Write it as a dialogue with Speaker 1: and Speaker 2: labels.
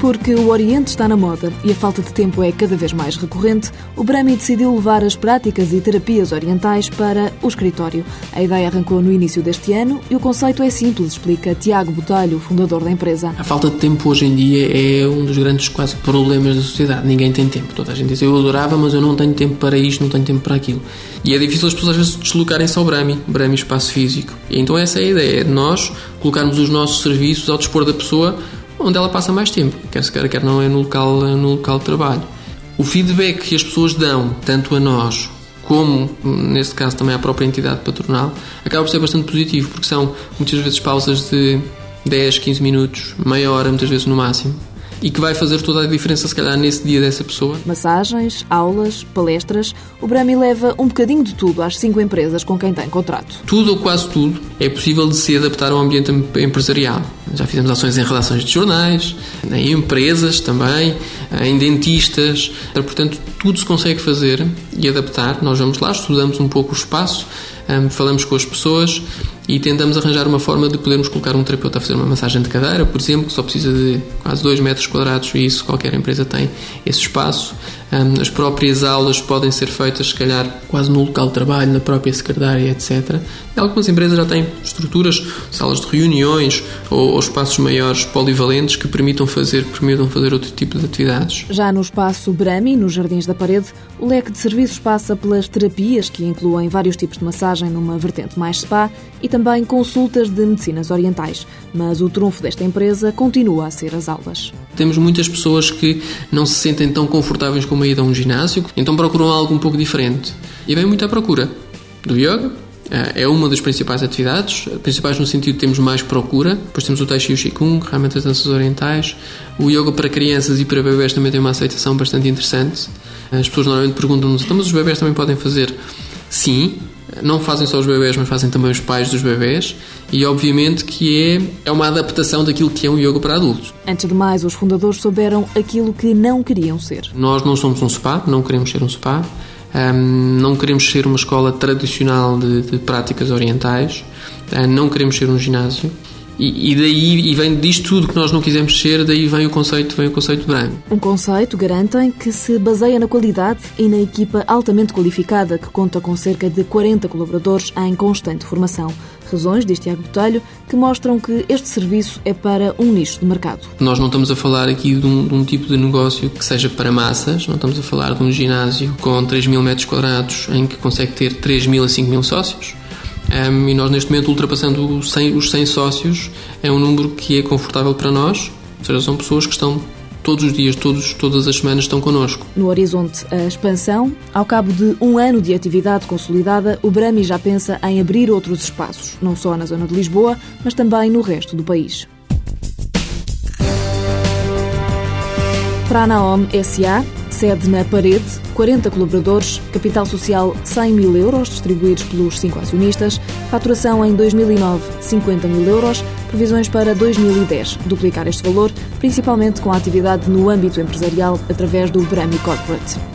Speaker 1: Porque o Oriente está na moda e a falta de tempo é cada vez mais recorrente, o Brami decidiu levar as práticas e terapias orientais para o escritório. A ideia arrancou no início deste ano e o conceito é simples, explica Tiago Botelho, fundador da empresa.
Speaker 2: A falta de tempo hoje em dia é um dos grandes quase problemas da sociedade. Ninguém tem tempo. Toda a gente diz eu adorava, mas eu não tenho tempo para isto, não tenho tempo para aquilo. E é difícil as pessoas vezes deslocarem-se ao Brami, Brami Espaço Físico. E então essa é a ideia, é de nós colocarmos os nossos serviços ao dispor da pessoa onde ela passa mais tempo, quer se quer, quer não é no local, no local de trabalho. O feedback que as pessoas dão, tanto a nós como, neste caso, também à própria entidade patronal, acaba por ser bastante positivo, porque são muitas vezes pausas de 10, 15 minutos, meia hora, muitas vezes no máximo, e que vai fazer toda a diferença, se calhar, nesse dia dessa pessoa.
Speaker 1: Massagens, aulas, palestras. O Brami leva um bocadinho de tudo às cinco empresas com quem tem contrato.
Speaker 2: Tudo ou quase tudo é possível de se adaptar ao ambiente empresarial. Já fizemos ações em redações de jornais, em empresas também, em dentistas. Portanto, tudo se consegue fazer e adaptar. Nós vamos lá, estudamos um pouco o espaço, falamos com as pessoas e tentamos arranjar uma forma de podermos colocar um terapeuta a fazer uma massagem de cadeira, por exemplo, que só precisa de quase 2 metros quadrados e isso qualquer empresa tem esse espaço. As próprias aulas podem ser feitas, se calhar, quase no local de trabalho, na própria secretária, etc. E algumas empresas já têm estruturas, salas de reuniões ou, ou espaços maiores polivalentes que permitam fazer, permitam fazer outro tipo de atividades.
Speaker 1: Já no espaço Brami, nos Jardins da Parede, o leque de serviços passa pelas terapias, que incluem vários tipos de massagem numa vertente mais spa e também consultas de medicinas orientais. Mas o trunfo desta empresa continua a ser as aulas.
Speaker 2: Temos muitas pessoas que não se sentem tão confortáveis como a ida a um ginásio, então procuram algo um pouco diferente. E vem muito à procura do yoga, é uma das principais atividades, principais no sentido de temos mais procura, depois temos o Tai Chi e o Qigong, realmente as danças orientais. O yoga para crianças e para bebés também tem uma aceitação bastante interessante. As pessoas normalmente perguntam-nos, então mas os bebés também podem fazer? Sim, não fazem só os bebés, mas fazem também os pais dos bebés e obviamente que é, é uma adaptação daquilo que é um yoga para adultos.
Speaker 1: Antes de mais, os fundadores souberam aquilo que não queriam ser.
Speaker 2: Nós não somos um spa, não queremos ser um spa, um, não queremos ser uma escola tradicional de, de práticas orientais, um, não queremos ser um ginásio. E, e, daí e vem disto tudo que nós não quisemos ser, daí vem o conceito, vem o conceito de.
Speaker 1: Um conceito, garantem, que se baseia na qualidade e na equipa altamente qualificada, que conta com cerca de 40 colaboradores em constante formação. Razões, diz Tiago Botelho, que mostram que este serviço é para um nicho de mercado.
Speaker 2: Nós não estamos a falar aqui de um, de um tipo de negócio que seja para massas, não estamos a falar de um ginásio com 3 mil metros quadrados em que consegue ter 3 mil a 5 mil sócios. Um, e nós, neste momento, ultrapassando os 100, os 100 sócios, é um número que é confortável para nós, ou seja, são pessoas que estão todos os dias, todos, todas as semanas estão connosco.
Speaker 1: No horizonte, a expansão. Ao cabo de um ano de atividade consolidada, o Brami já pensa em abrir outros espaços, não só na zona de Lisboa, mas também no resto do país. Para a Naom SA, sede na Parede, 40 colaboradores, capital social 100 mil euros distribuídos pelos cinco acionistas, faturação em 2009 50 mil euros, previsões para 2010 duplicar este valor, principalmente com a atividade no âmbito empresarial através do Brami Corporate.